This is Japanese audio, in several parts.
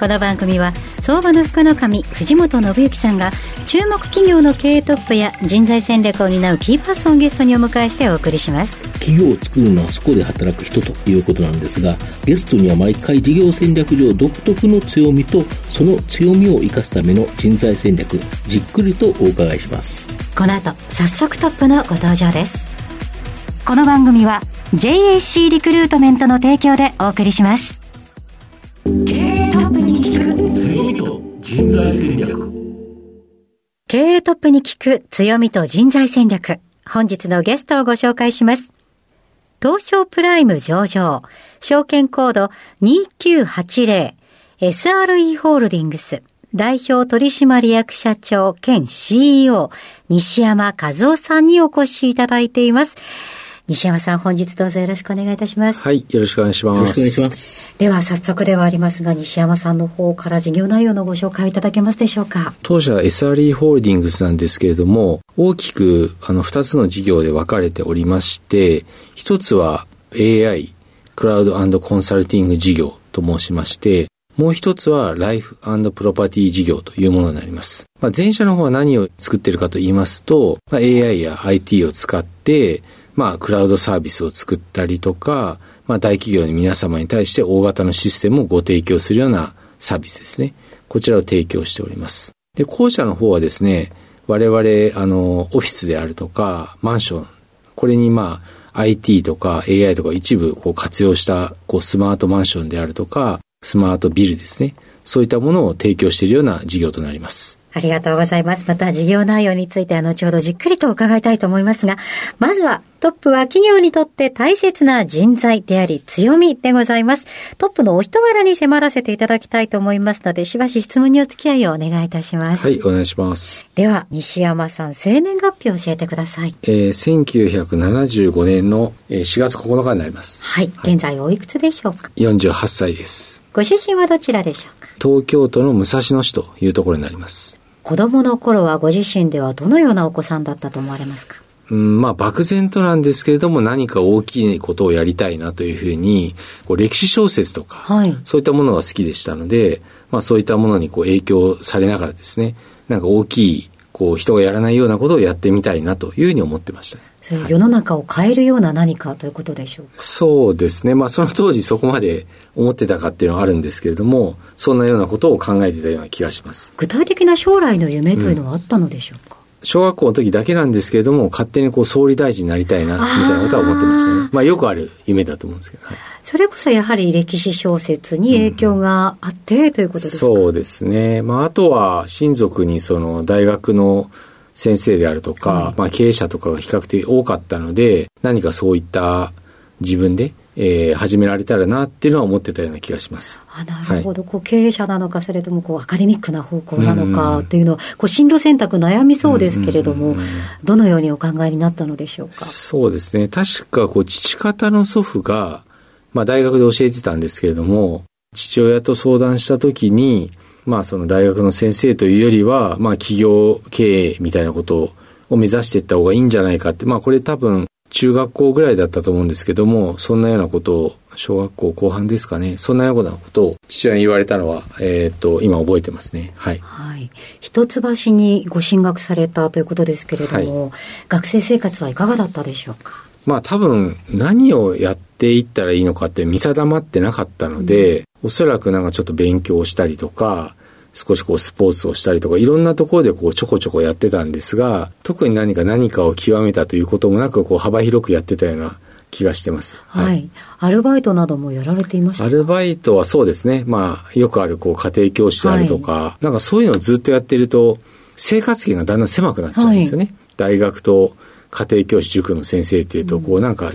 この番組は相場の福の神藤本信之さんが注目企業の経営トップや人材戦略を担うキーパーソンをゲストにお迎えしてお送りします。企業を作るのはそこで働く人ということなんですがゲストには毎回事業戦略上独特の強みとその強みを生かすための人材戦略じっくりとお伺いします。この後早速トップのご登場です。この番組は JAC リクルートメントの提供でお送りします。経営トップに聞く強みと人材戦略。経営トップに聞く強みと人材戦略。本日のゲストをご紹介します。東証プライム上場。証券コード 2980SRE ホールディングス。代表取締役社長兼 CEO 西山和夫さんにお越しいただいています。西山さん、本日どうぞよろしくお願いいたします。はい、よろしくお願いします。よろしくお願いしますでは、早速ではありますが、西山さんの方から事業内容のご紹介いただけますでしょうか。当社 SRE ホールディングスなんですけれども、大きくあの2つの事業で分かれておりまして、一つは AI、クラウドコンサルティング事業と申しまして、もう一つはライフプロパティ事業というものになります。まあ、前者の方は何を作っているかと言いますと、まあ、AI や IT を使って、まあ、クラウドサービスを作ったりとか、まあ、大企業の皆様に対して大型のシステムをご提供するようなサービスですね。こちらを提供しております。で、後者の方はですね、我々、あの、オフィスであるとか、マンション、これにまあ、IT とか AI とか一部こう活用したこうスマートマンションであるとか、スマートビルですね。そういったものを提供しているような事業となります。ありがとうございます。また事業内容については後ほどじっくりと伺いたいと思いますが、まずはトップは企業にとって大切な人材であり強みでございます。トップのお人柄に迫らせていただきたいと思いますので、しばし質問にお付き合いをお願いいたします。はい、お願いします。では、西山さん、生年月日を教えてください。えー、1975年のえー4月9日になります。はい。現在おいくつでしょうか？48歳です。ご出身はどちらでしょうか？東京都の武蔵野市というところになります。子供の頃はご自身ではどのようなお子さんだったと思われますか？うん、まあ、漠然となんですけれども、何か大きいことをやりたいなというふうに、こう歴史小説とか、はいそういったものが好きでしたので、まあ、そういったものにこう影響されながらですね、なんか大きい、こう、人がやらないようなことをやってみたいなというふうに思ってましたね。それ世の中を変えるような何かということでしょうか？そうですね。まあ、その当時そこまで思ってたかっていうのはあるんですけれども、そんなようなことを考えてたような気がします。具体的な将来の夢というのはあったのでしょうか、小学校の時だけなんですけれども、勝手にこう総理大臣になりたいな、みたいなことは思ってましたね。まあよくある夢だと思うんですけど、はい、それこそやはり歴史小説に影響があってということですか、そうですね。まああとは親族にその大学の先生であるとか、まあ経営者とかが比較的多かったので、何かそういった自分で、えー始められたらなっていうのは思ってたような気がします。あなるほど、こう経営者なのかそれともこうアカデミックな方向なのかというのは、こう進路選択悩みそうですけれども、どのようにお考えになったのでしょうか？そうですね。確か、こう、父方の祖父が、まあ、大学で教えてたんですけれども、父親と相談したときに、まあ、その大学の先生というよりは、まあ、企業経営みたいなことを目指していった方がいいんじゃないかって、まあ、これ多分、中学校ぐらいだったと思うんですけども、そんなようなことを、小学校後半ですかね、そんなようなことを父親に言われたのは、えっ、と、今覚えてますね。はい。はい、一橋にご進学されたということですけれども、学生生活はいかがだったでしょうか？まあ多分何をやっていったらいいのかって見定まってなかったので、おそらくなんかちょっと勉強をしたりとか、少しこうスポーツをしたりとか、いろんなところでこうちょこちょこやってたんですが、特に何か何かを極めたということもなく、こう幅広くやってたような気がしてます。はい、アルバイトなどもやられていましたか？アルバイトはそうですね。まあ、よくあるこう家庭教師であるとか、なんかそういうのをずっとやってると、生活圏がだんだん狭くなっちゃうんですよね。大学と家庭教師塾の先生っていうと、こうなんか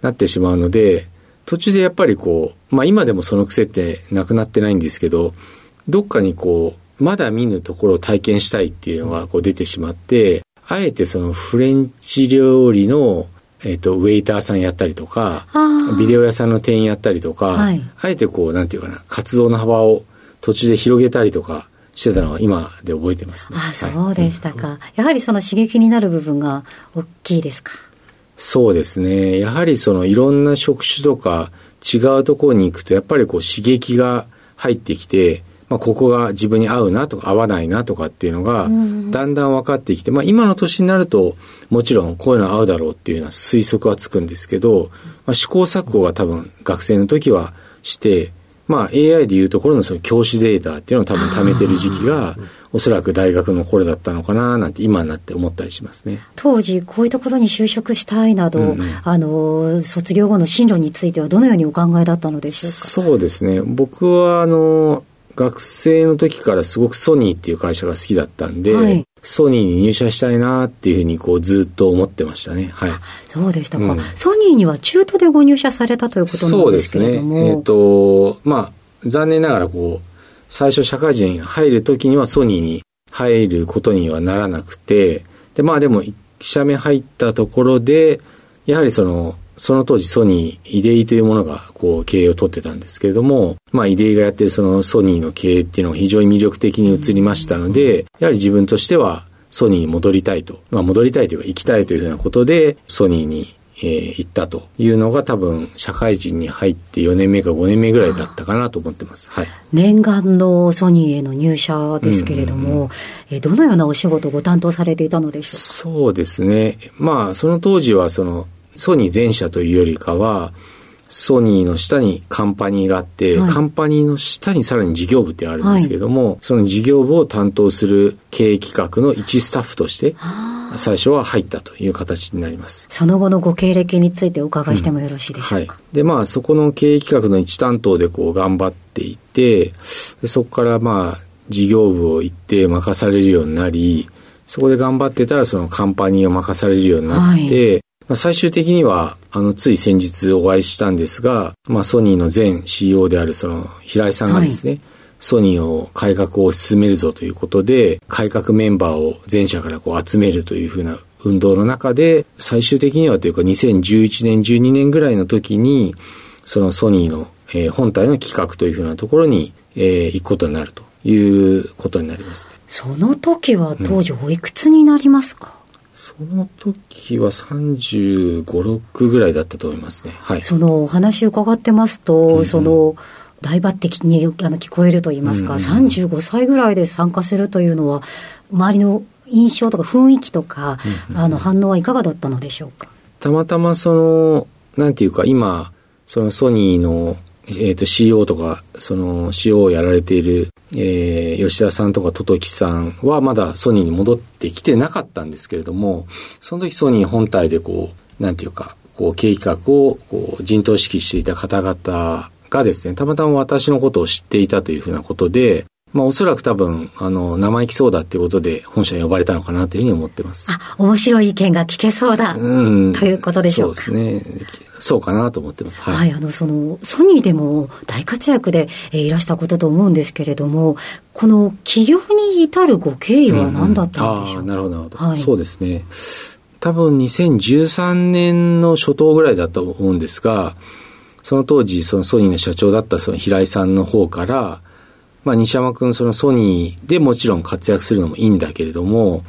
なってしまうので、途中でやっぱりこう、まあ今でもその癖ってなくなってないんですけど、どっかにこう、まだ見ぬところを体験したいっていうのがこう出てしまって、あえてそのフレンチ料理のえっ、と、ウェイターさんやったりとかビデオ屋さんの店員やったりとか、はい。あえてこう、なんていうかな、活動の幅を途中で広げたりとかしてたのは今で覚えてますね。あ、はいそうでしたか。やはりその刺激になる部分が大きいですか？そうですね。やはりそのいろんな職種とか違うところに行くと、やっぱりこう刺激が入ってきて、まあ、ここが自分に合うなとか合わないなとかっていうのが、だんだん分かってきて、まあ、今の年になると、もちろんこういうの合うだろうっていうような推測はつくんですけど、まあ、試行錯誤は多分学生の時はして、まあ AI でいうところのその教師データっていうのを多分貯めてる時期が、おそらく大学の頃だったのかななんて今になって思ったりしますね。当時、こういうところに就職したいなど、うんうんあの、卒業後の進路についてはどのようにお考えだったのでしょうか？そうですね。僕はあの、学生の時からすごくソニーっていう会社が好きだったんで、はいソニーに入社したいなっていうふうにこうずっと思ってましたね。はい。そうでしたか、うんソニーには中途でご入社されたということなでそうんですすね。けれども。えっ、と、まあ、残念ながらこう、最初社会人入る時にはソニーに入ることにはならなくて、で、まあでも、一社目入ったところで、やはりその、その当時ソニー、イデイというものがこう経営を取ってたんですけれども、まあイデイがやってるそのソニーの経営っていうのが非常に魅力的に映りましたので、やはり自分としてはソニーに戻りたいと、まあ戻りたいというか行きたいというふうなことで、ソニーにえー行ったというのが多分社会人に入って4年目か5年目ぐらいだったかなと思ってます。はい。念願のソニーへの入社ですけれども、えどのようなお仕事をご担当されていたのでしょそうですね。まあ、その当時はその、ソニー全社というよりかは、ソニーの下にカンパニーがあって、はいカンパニーの下にさらに事業部ってあるんですけれども、その事業部を担当する経営企画の一スタッフとして、最初は入ったという形になります。うその後のご経歴についてお伺いしてもよろしいでしょはいうか。。で、まあ、そこの経営企画の一担当でこう頑張っていて、でそこからまあ、事業部を行って任されるようになり、そこで頑張ってたらそのカンパニーを任されるようになって、まあ、最終的には、あの、つい先日お会いしたんですが、まあ、ソニーの前 CEO であるその平井さんがですね、ソニーを改革を進めるぞということで、改革メンバーを全社からこう集めるというふうな運動の中で、最終的にはというか2011年、12年ぐらいの時に、そのソニーの、えー本体の企画というふうなところに、えー行くことになるということになりますね。その時は当時おいくつになりますか、その時は35、6ぐらいだったと思いますね。はい。そのお話伺ってますと、その大抜擢にあの聞こえると言いますか、うんうん35歳ぐらいで参加するというのは、周りの印象とか雰囲気とか、あの反応はいかがだったのでしょうか？たまたまその、なんていうか今、そのソニーの、えっ、と CO とか、その CO をやられている、えー吉田さんとかトトキさんはまだソニーに戻ってきてなかったんですけれども、その時ソニー本体でこう、なんていうか、こう計画をこう陣頭指揮していた方々がですね、たまたま私のことを知っていたというふうなことで、まあおそらく多分、あの、生意気そうだっていうことで本社に呼ばれたのかなというふうに思ってます。あ、面白い意見が聞けそうだ。うんということでしょうかそうですね。そうかなと思ってます。はい。はい、あの、その、ソニーでも大活躍で、えーいらしたことと思うんですけれども、この起業に至るご経緯は何だったんでしょうか、ああなるほど、なるほど、はいそうですね。多分2013年の初頭ぐらいだと思うんですが、その当時、そのソニーの社長だったその平井さんの方から、まあ西山君そのソニーでもちろん活躍するのもいいんだけれども、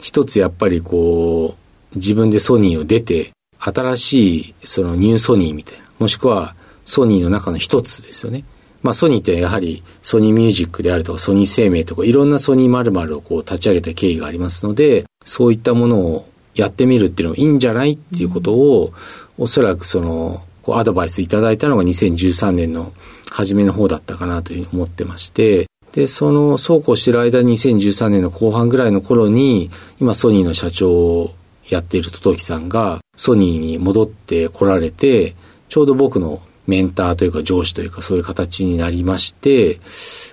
一つやっぱりこう、自分でソニーを出て、新しいそのニューソニーみたいな、もしくはソニーの中の一つですよね。まあソニーってやはりソニーミュージックであるとかソニー生命とかいろんなソニー〇〇をこう立ち上げた経緯がありますので、そういったものをやってみるっていうのもいいんじゃないっていうことを、おそらくその、こうアドバイスいただいたのが2013年の初めの方だったかなというふうに思ってまして、で、その、そうこうしてる間2013年の後半ぐらいの頃に、今ソニーの社長をやっているトトキさんが、ソニーに戻ってこられて、ちょうど僕のメンターというか上司というかそういう形になりまして、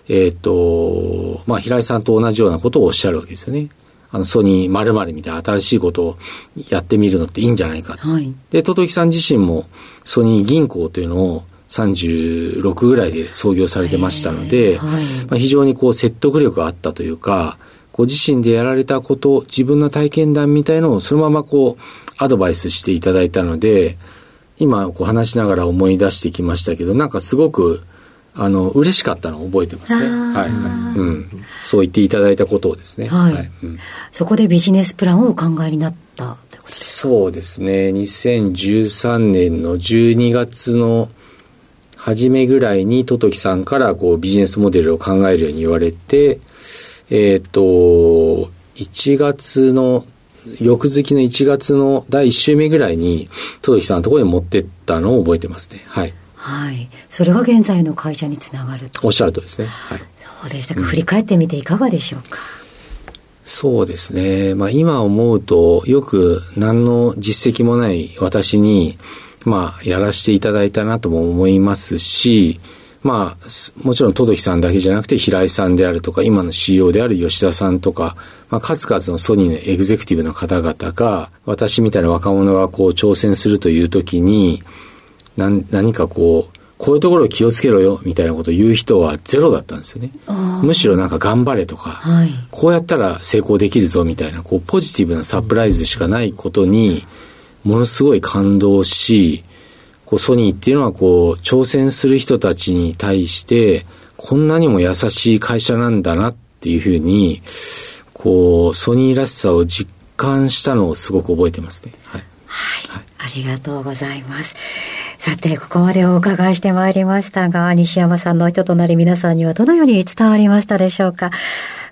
えっ、と、まあ、平井さんと同じようなことをおっしゃるわけですよね。あの、ソニー〇〇みたいな新しいことをやってみるのっていいんじゃないか。はい。で、トトキさん自身もソニー銀行というのを36ぐらいで創業されてましたので、はいまあ、非常にこう説得力があったというか、ご自身でやられたこと、自分の体験談みたいのをそのままこう、アドバイスしていただいたので、今こう話しながら思い出してきましたけど、なんかすごく、あの、嬉しかったのを覚えてますね。はい、はい。うん。そう言っていただいたことをですね。はい。はいうん、そこでビジネスプランをお考えになったそうですね。2013年の12月の初めぐらいに、トトキさんからこうビジネスモデルを考えるように言われて、えっ、ー、と、1月の、翌月の1月の第1週目ぐらいに、トトキさんのところに持ってったのを覚えてますね。はい。はい。それが現在の会社につながると。おっしゃるとですね。はい。そうでしたか。うん、振り返ってみていかがでしょうか。そうですね。まあ今思うと、よく何の実績もない私に、まあ、やらせていただいたなとも思いますし、まあ、もちろん、トドキさんだけじゃなくて、平井さんであるとか、今の CEO である吉田さんとか、まあ、数々のソニーのエグゼクティブの方々が、私みたいな若者がこう挑戦するという時に、何何かこう、こういうところを気をつけろよ、みたいなことを言う人はゼロだったんですよね。むしろなんか頑張れとか、はい、こうやったら成功できるぞ、みたいな、こう、ポジティブなサプライズしかないことに、ものすごい感動し、こうソニーっていうのはこう挑戦する人たちに対してこんなにも優しい会社なんだなっていうふうにこうソニーらしさを実感したのをすごく覚えてますね。はい。はい。ありがとうございます。さて、ここまでお伺いしてまいりましたが、西山さんの人となり皆さんにはどのように伝わりましたでしょうか。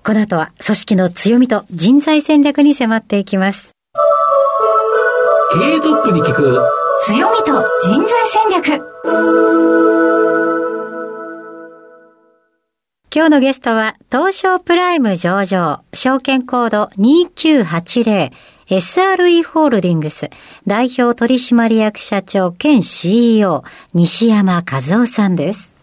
この後は組織の強みと人材戦略に迫っていきます。経営トップに聞く強みと人材戦略。今日のゲストは、東証プライム上場、証券コード2980、SRE ホールディングス、代表取締役社長兼 CEO、西山和夫さんです。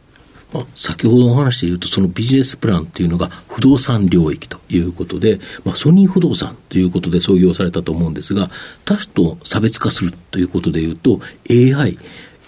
先ほどの話で言うと、そのビジネスプランっていうのが不動産領域ということで、まあ、ソニー不動産ということで創業されたと思うんですが、他種と差別化するということで言うと、AI、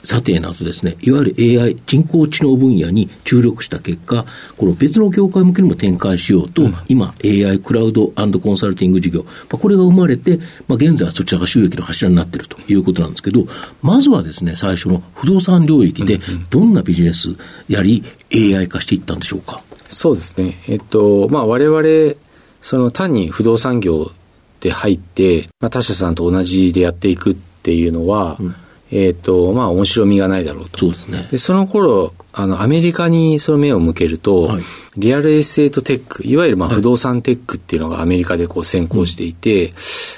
査定などですね、いわゆる AI、人工知能分野に注力した結果、この別の業界向けにも展開しようと、うん、今、AI クラウドコンサルティング事業、まあ、これが生まれて、まあ、現在はそちらが収益の柱になっているということなんですけど、まずはですね、最初の不動産領域で、どんなビジネスやり、AI 化していったんでしょうか？そうですね。えっと、まあ、我々、その単に不動産業で入って、まあ、他社さんと同じでやっていくっていうのは、うんえっ、ー、と、まあ、面白みがないだろうと。そうですね。で、その頃、あの、アメリカにその目を向けると、はい、リアルエステートテック、いわゆるまあ不動産テックっていうのがアメリカでこう先行していて、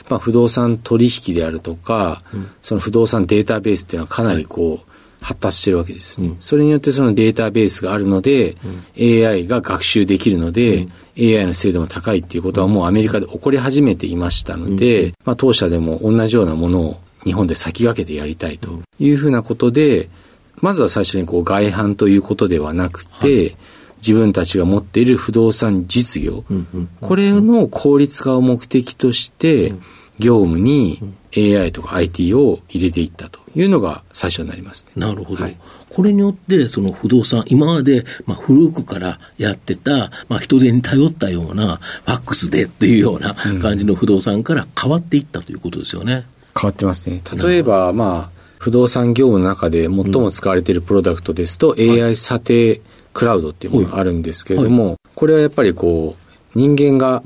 まあ、不動産取引であるとか、うん、その不動産データベースっていうのはかなりこう、発達してるわけですね、うん、それによってそのデータベースがあるので、うん、AI が学習できるので、うん、AI の精度も高いっていうことはもうアメリカで起こり始めていましたので、まあ、当社でも同じようなものを日本で先駆けてやりたいというふうなことで、まずは最初にこう外販ということではなくて、はい、自分たちが持っている不動産実業、これの効率化を目的として、業務に AI とか IT を入れていったというのが最初になります、ね、なるほど。はい、これによって、その不動産、今まで、まあ、古くからやってた、まあ、人手に頼ったような、ファックスでっていうような感じの不動産から変わっていったということですよね。変わってますね。例えば、まあ、不動産業務の中で最も使われているプロダクトですと、うん、AI 査定クラウドっていうものがあるんですけれども、はい、これはやっぱりこう、人間が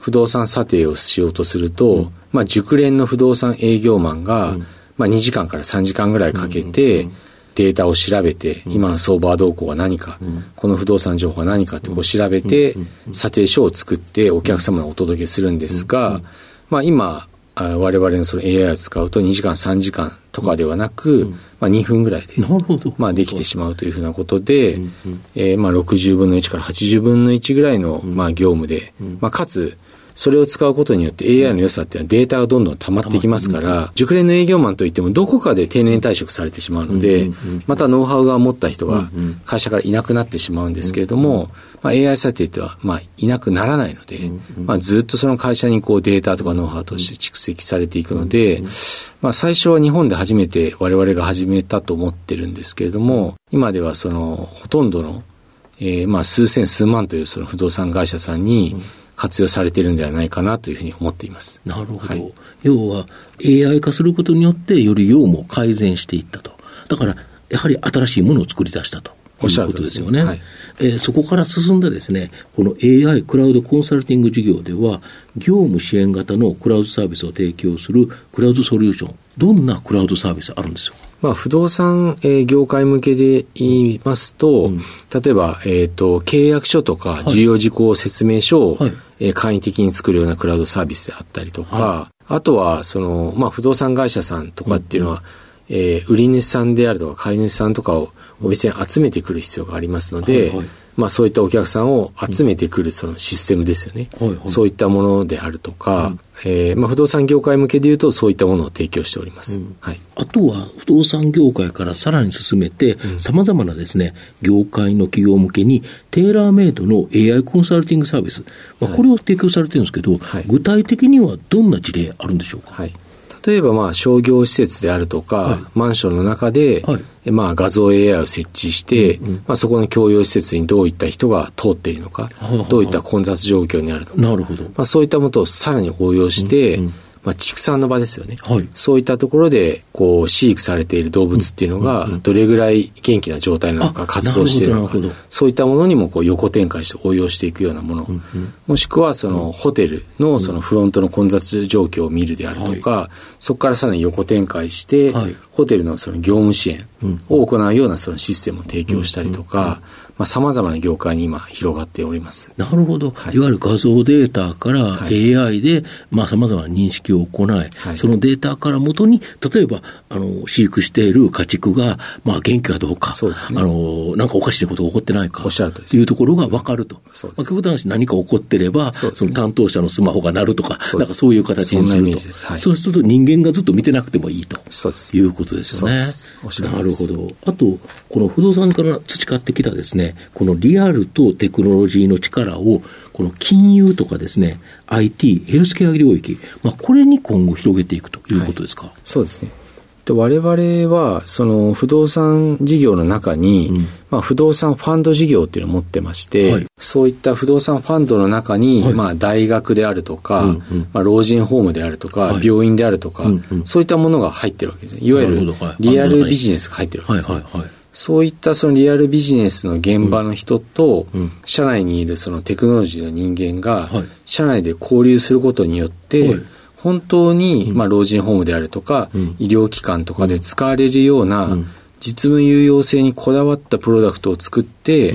不動産査定をしようとすると、うん、まあ、熟練の不動産営業マンが、うん、まあ、2時間から3時間ぐらいかけて、データを調べて、今の相場動向は何か、この不動産情報は何かってこう調べて、査定書を作ってお客様にお届けするんですが、まあ今、我々のその AI を使うと2時間3時間とかではなく、うん、まあ、2分ぐらいで、まあ、できてしまうというふうなことで、うんうん、えー、まあ、60分の1から80分の1ぐらいの、まあ、業務で、まあ、かつそれを使うことによって AI の良さっていうのはデータがどんどん溜まってきますから、熟練の営業マンといってもどこかで定年退職されてしまうので、またノウハウが持った人が会社からいなくなってしまうんですけれども、まあ、AI 査定っては、まあ、いなくならないので、まあ、ずっとその会社にこうデータとかノウハウとして蓄積されていくので、まあ、最初は日本で初めて我々が始めたと思ってるんですけれども、今ではそのほとんどの、えー、まあ数千数万というその不動産会社さんに活用されているんではないかなというふうに思っています。なるほど。はい、要は AI 化することによってより業務を改善していったと。だから、やはり新しいものを作り出したと。おっしゃることですよね。はい、えー、そこから進んでですね、この AI クラウドコンサルティング事業では、業務支援型のクラウドサービスを提供するクラウドソリューション、どんなクラウドサービスあるんですかまあ、不動産、えー、業界向けで言いますと、うん、例えば、えっ、ー、と、契約書とか重要事項説明書を、はい、えー、簡易的に作るようなクラウドサービスであったりとか、はい、あとは、その、まあ、不動産会社さんとかっていうのは、うん、えー、売り主さんであるとか、買い主さんとかをお店に集めてくる必要がありますので、はいはいまあそういったお客さんを集めてくるそのシステムですよね。はいはい、そういったものであるとか、うん、えー、まあ不動産業界向けでいうとそういったものを提供しております。うん、はい。あとは不動産業界からさらに進めて、さまざまなですね、業界の企業向けにテーラーメイドの AI コンサルティングサービス、まあこれを提供されてるんですけど、はい、具体的にはどんな事例あるんでしょうか？はい。例えばまあ商業施設であるとか、はい、マンションの中で、はい、まあ画像 AI を設置して、うんうん、まあそこの共用施設にどういった人が通っているのか、どういった混雑状況にあるのか、なるほど。まあそういったものをさらに応用して、うんうんまあ、畜産の場ですよね、はい、そういったところでこう飼育されている動物っていうのがどれぐらい元気な状態なのか活動しているのか。そういったものにもこう横展開して応用していくようなもの、うんうん、もしくはそのホテルのそのフロントの混雑状況を見るであるとか、はい、そこからさらに横展開して、はい、ホテルのその業務支援を行うようなそのシステムを提供したりとか、うんうんうんまあ、様々な業界に今広がっております。なるほど。はい、いわゆる画像データから AI で、まあ、様々な認識を行い、はい、そのデータからもとに、例えば、あの、飼育している家畜が、まあ、元気かどうか、そうですね、あの、なんかおかしいことが起こってないか、おっしゃるというところが分かると。そうです。まあ、極端に何か起こってれば、そ、ね,、の担当者のスマホが鳴るとか、なんかそういう形にすると。そ,、はい、そうすると人間がずっと見てなくてもいいと。そうです。いうことですよね。なるほど。あと、この不動産から培ってきたですね、このリアアルとテクノロジーの力を、この金融とかですね、IT、ヘルスケア領域、まあ、これに今後広げていくということですか？はい、そうですね。我々は、その不動産事業の中に、うん、まあ、不動産ファンド事業っていうのを持ってまして、はい、そういった不動産ファンドの中に、はい、まあ、大学であるとか、うんうん、まあ、老人ホームであるとか、はい、病院であるとか、うんうん、そういったものが入ってるわけですね。いわゆるリアルビジネスが入ってるわけですね。そういったそのリアルビジネスの現場の人と、社内にいるそのテクノロジーの人間が、社内で交流することによって、本当に、まあ、老人ホームであるとか、医療機関とかで使われるような、実務有用性にこだわったプロダクトを作って、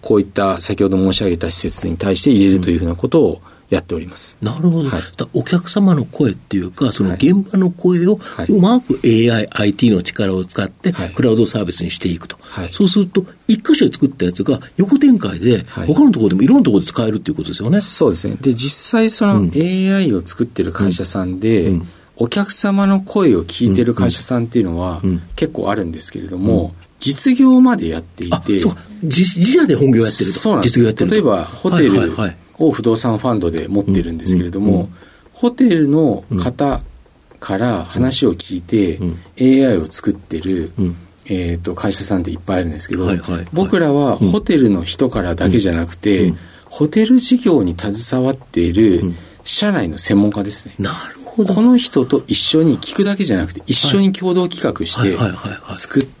こういった先ほど申し上げた施設に対して入れるというふうなことをやっております。なるほど。はい、お客様の声っていうか、その現場の声をうまく AI、IT の力を使って、クラウドサービスにしていくと。はい、そうすると、一箇所で作ったやつが横展開で、他のところでもいろんなところで使えるっていうことですよね。そうですね。で、実際その AI を作ってる会社さんで、うん。うん。お客様の声を聞いてる会社さんっていうのは結構あるんですけれども、実業までやっていて、自社で本業やってると。そうなんです。例えば、ホテルを不動産ファンドで持ってるんですけれども、ホテルの方から話を聞いて、AI を作ってる、えー、と会社さんっていっぱいあるんですけど、僕らはホテルの人からだけじゃなくて、ホテル事業に携わっている社内の専門家ですね。なるほど。この人と一緒に聞くだけじゃなくて、一緒に共同企画して作って、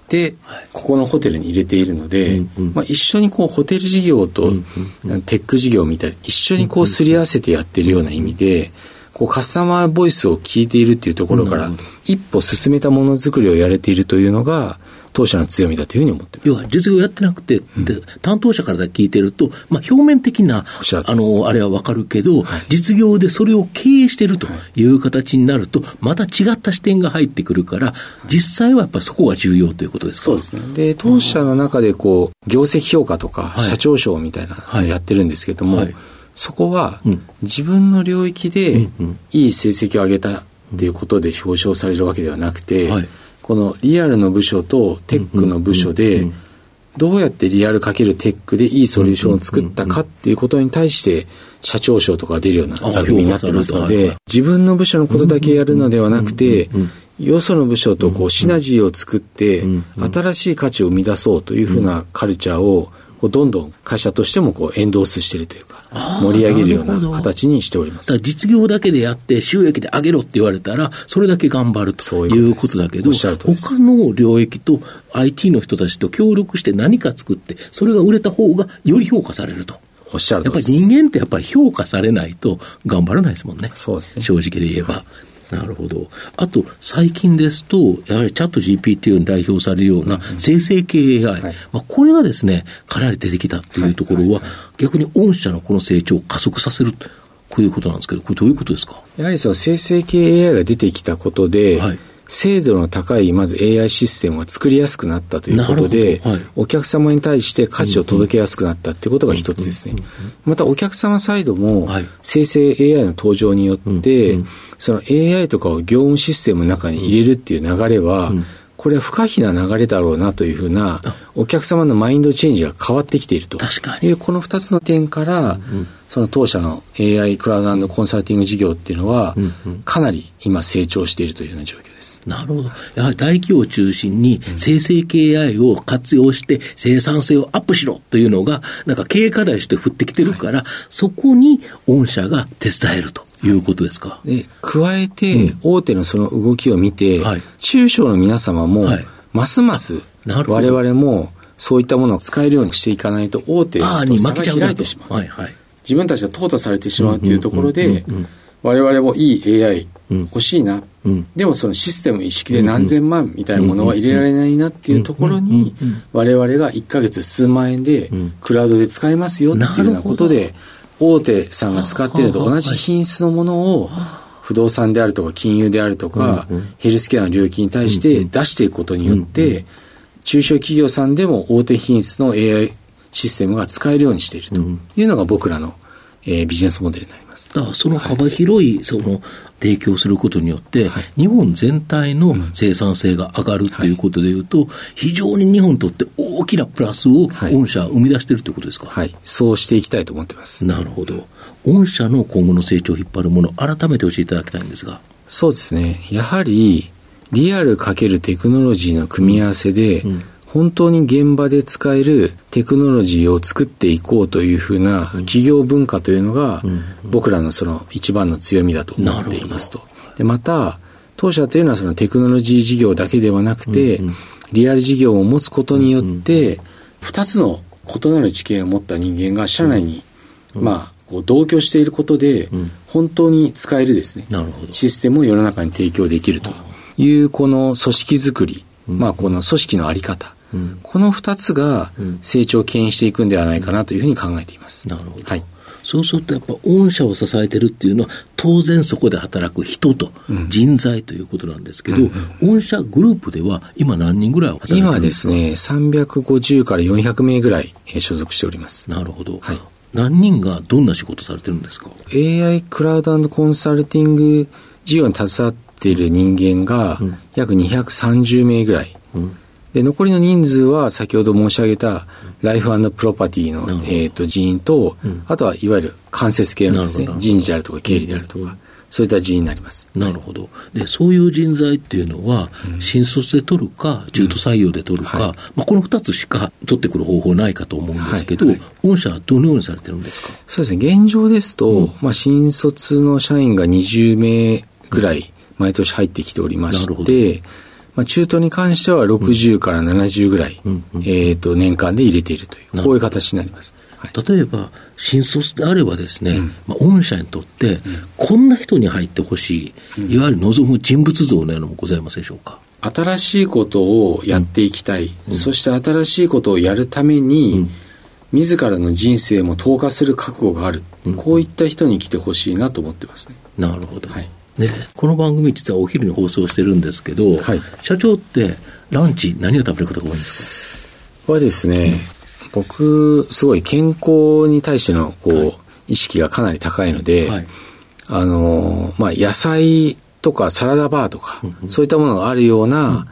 ここのホテルに入れているので、まあ、一緒にこうホテル事業とテック事業みたいな、一緒にこうすり合わせてやってるような意味で、こうカスタマーボイスを聞いているっていうところから、一歩進めたものづくりをやれているというのが、当社の強みだというふうに思ってます。要は実業やってなくて、うん、担当者から聞いてると、まあ、表面的な、あの、あれはわかるけど、はい、実業でそれを経営してるとい。う形になると、また違った視点が入ってくるから、実際はやっぱりそこが重要ということですか？そうですね。で、当社の中でこう、業績評価とか、社長賞みたいなのやってるんですけども、はい。はい、そこは、自分の領域でいい成績を上げたっていうことで表彰されるわけではなくて、はいこのリアルの部署とテックの部署で、どうやってリアルかけるテックでいいソリューションを作ったかっていうことに対して、社長賞とか出るような座組になってますので、自分の部署のことだけやるのではなくて、よその部署とこうシナジーを作って、新しい価値を生み出そうというふうなカルチャーを、どんどん会社としてもこうエンドースしているというか、盛り上げるような形にしております。実業だけでやって収益で上げろって言われたら、それだけ頑張るということだけど、他の領域と IT の人たちと協力して何か作って、それが売れた方がより評価されると。おっしゃるやっぱり人間ってやっぱり評価されないと頑張らないですもんね。そうですね。正直で言えば。なるほど。あと、最近ですと、やはりチャット GPT に代表されるような生成系 AI、はい、まあ、これがですね、かなり出てきたというところは、逆に御社のこの成長を加速させる。こういうことなんですけど、これどういうことですか？やはりその生成系 AI が出てきたことで、はい、精度の高いまず AI システムを作りやすくなったということで、はい、お客様に対して価値を届けやすくなったということが一つですね。またお客様サイドも生成 AI の登場によって、その AI とかを業務システムの中に入れるっていう流れは、これは不可避な流れだろうなというふうな、お客様のマインドチェンジが変わってきていると。いう、この二つの点から、その当社の AI クラウドコンサルティング事業っていうのは、かなり今成長しているというような状況です。なるほど。やはり大企業を中心に生成系 AI を活用して生産性をアップしろというのが、なんか経営課題として降ってきてるから、はい、そこに御社が手伝えると。いうことですか？で、加えて、大手のその動きを見て、はい、中小の皆様も、ますます我々もそういったものを使えるようにしていかないと、大手と差が開いてしまう。はいはい自分たちが淘汰されてしまうというところで、我々もいい AI 欲しいな、うん、でもそのシステム意識で何千万みたいなものは入れられないなっていうところに、我々が1ヶ月数万円でクラウドで使えますよっていうようなことで、大手さんが使っていると同じ品質のものを、不動産であるとか金融であるとか、ヘルスケアの領域に対して出していくことによって、中小企業さんでも大手品質の AI システムが使えるようにしているというのが僕らの、えー、ビジネスモデルになります。だからその幅広い、その、提供することによって、はい、日本全体の生産性が上がるということでいうと、はい、非常に日本にとって大きなプラスを御社は生み出しているということですか、はい、そうしていきたいと思ってます。なるほど。御社の今後の成長を引っ張るもの、改めて教えていただきたいんですが。そうですね。やはり、リアルかけるテクノロジーの組み合わせで、うんうん本当に現場で使えるテクノロジーを作っていこうというふうな企業文化というのが、僕らのその一番の強みだと思っていますと。で、また、当社というのはそのテクノロジー事業だけではなくて、リアル事業を持つことによって、二つの異なる知見を持った人間が社内に、まあ、こう同居していることで、本当に使えるですね、システムを世の中に提供できるというこの組織づくり、まあこの組織のあり方、うん、この二つが成長を牽引していくんではないかなというふうに考えています。なるほど。はい。そうするとやっぱ御社を支えてるっていうのは当然そこで働く人と人材ということなんですけど、うん御社グループでは今何人ぐらい働いてるんですか？今ですね、350から400名ぐらい所属しております。なるほど。はい。何人がどんな仕事されてるんですか ?AI クラウドコンサルティング事業に携わっている人間が約230名ぐらい。うんで、残りの人数は先ほど申し上げたライフプロパティの、えっ、と人員と、あとはいわゆる間接系のですね、人事であるとか経理であるとか、そういった人員になります。なるほど。で、そういう人材っていうのは、新卒で取るか、中途採用で取るか、はい、まあ、この二つしか取ってくる方法ないかと思うんですけど、はい。はい、御社はどのようにされてるんですか？そうですね、現状ですと、うん、まあ、新卒の社員が20名ぐらい、毎年入ってきておりまして、まあ、中東に関しては60から70ぐらい、うんうん、えっ、ー、と、年間で入れているという、こういう形になります。はい、例えば、新卒であればですね、うん、まあ、御社にとって、こんな人に入ってほしい、いわゆる望む人物像のようなのもございませんでしょうか？新しいことをやっていきたい、うん、そして新しいことをやるために、うん、自らの人生も投下する覚悟がある、うん、こういった人に来てほしいなと思ってますね。なるほど。はいね、この番組実はお昼に放送してるんですけど、はい、社長ってランチ何を食べることが多いんですか？はですね、うん、僕、すごい健康に対してのこう、はい、意識がかなり高いので、はい、あの、まあ、野菜とかサラダバーとか、うんうん、そういったものがあるような、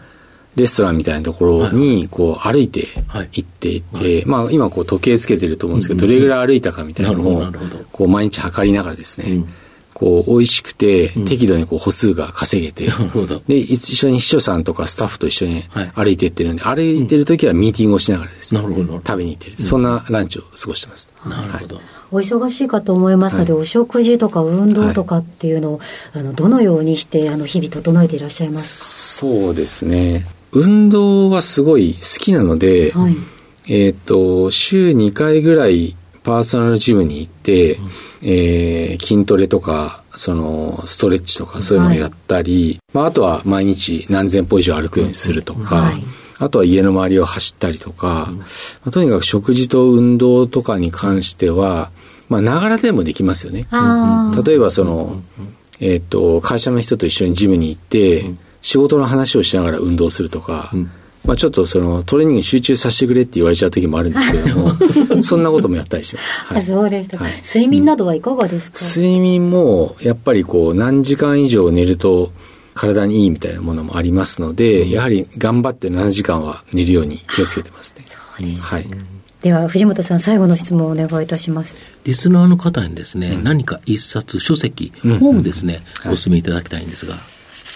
レストランみたいなところに、こう、歩いて行っていて、まあ、今、こう、時計つけてると思うんですけど、どれぐらい歩いたかみたいなのを、こう、毎日測りながらですね、こう、美味しくて、適度にこう、歩数が稼げて、なるほど。で、一緒に秘書さんとかスタッフと一緒にはい歩いていってるんで、歩いてる時はミーティングをしながらですね、なるほどなるほど食べに行ってる。そんなランチを過ごしてます。なるほど。お忙しいかと思いますので、お食事とか運動とかっていうのを、あのどのようにしてあの日々整えていらっしゃいますそうですね。運動はすごい好きなので、かはい。えっ、と、週2回ぐらいパーソナルジムに行って、えー筋トレとか、その、ストレッチとかそういうのをやったり、まあ、あとは毎日何千歩以上歩くようにするとか、はい。あとは家の周りを走ったりとか、まあとにかく食事と運動とかに関しては、まあ、ながらでもできますよね。例えばその、えっ、と、会社の人と一緒にジムに行って、仕事の話をしながら運動するとか、まあちょっとそのトレーニングに集中させてくれって言われちゃう時もあるんですけれども、そんなこともやったりします。はあいそうでしたか、はい。睡眠などはいかがですか、睡眠もやっぱりこう何時間以上寝ると体にいいみたいなものもありますので、やはり頑張って7時間は寝るように気をつけてますね。そうですはい。では藤本さん最後の質問をお願いいたします。リスナーの方にですね、何か一冊、書籍、本ですね、お勧めいただきたいんですが。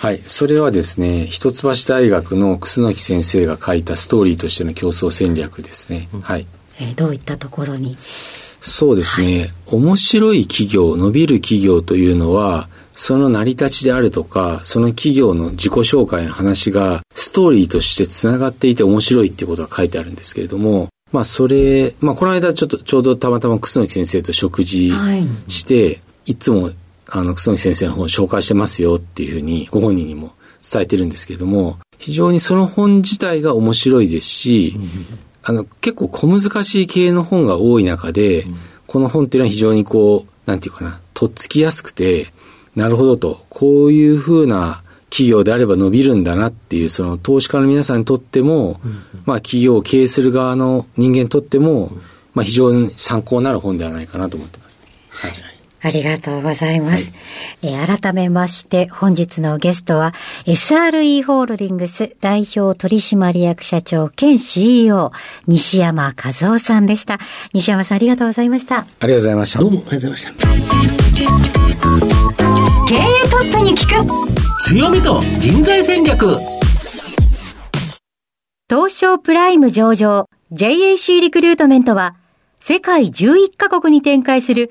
はい。それはですね、一橋大学の楠木先生が書いたストーリーとしての競争戦略ですね。はい。えーどういったところに？そうですね。面白い企業、伸びる企業というのは、その成り立ちであるとか、その企業の自己紹介の話が、ストーリーとして繋がっていて面白いっていうことが書いてあるんですけれども、まあそれ、まあこの間ちょっと、ちょうどたまたま楠木先生と食事はいして、いつも、あの、楠木先生の本を紹介してますよっていうふうに、ご本人にも伝えてるんですけども、非常にその本自体が面白いですし、あの、結構小難しい系の本が多い中で、この本っていうのは非常にこう、なんていうかな、とっつきやすくて、なるほどと、こういうふうな企業であれば伸びるんだなっていう、その投資家の皆さんにとっても、まあ企業を経営する側の人間にとっても、まあ非常に参考になる本ではないかなと思ってます。はい。ありがとうございます。えー改めまして、本日のゲストは、SRE ホールディングス代表取締役社長兼 CEO、西山和夫さんでした。西山さんありがとうございました。ありがとうございましたど。うもありがとうございました。経営トップに聞く強みと人材戦略。東証プライム上場 JAC リクルートメントは世界11カ国に展開する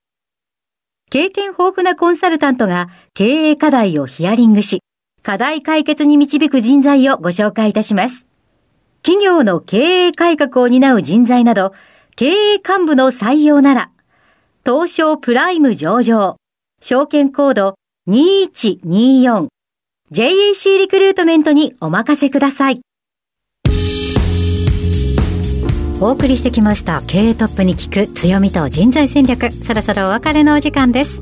経験豊富なコンサルタントが経営課題をヒアリングし、課題解決に導く人材をご紹介いたします。企業の経営改革を担う人材など、経営幹部の採用なら、東証プライム上場、証券コード2124、JAC リクルートメントにお任せください。お送りしてきました経営トップに聞く強みと人材戦略。そろそろお別れのお時間です。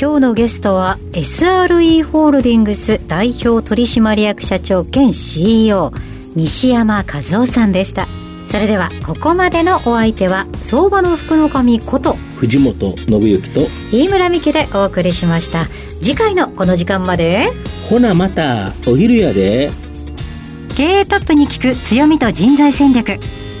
今日のゲストは SRE ホールディングス代表取締役社長兼 CEO 西山和夫さんでした。それではここまでのお相手は相場の福の神こと藤本信之と、飯村美希でお送りしました。次回のこの時間までほなまた、お昼やで。経営トップに聞く強みと人材戦略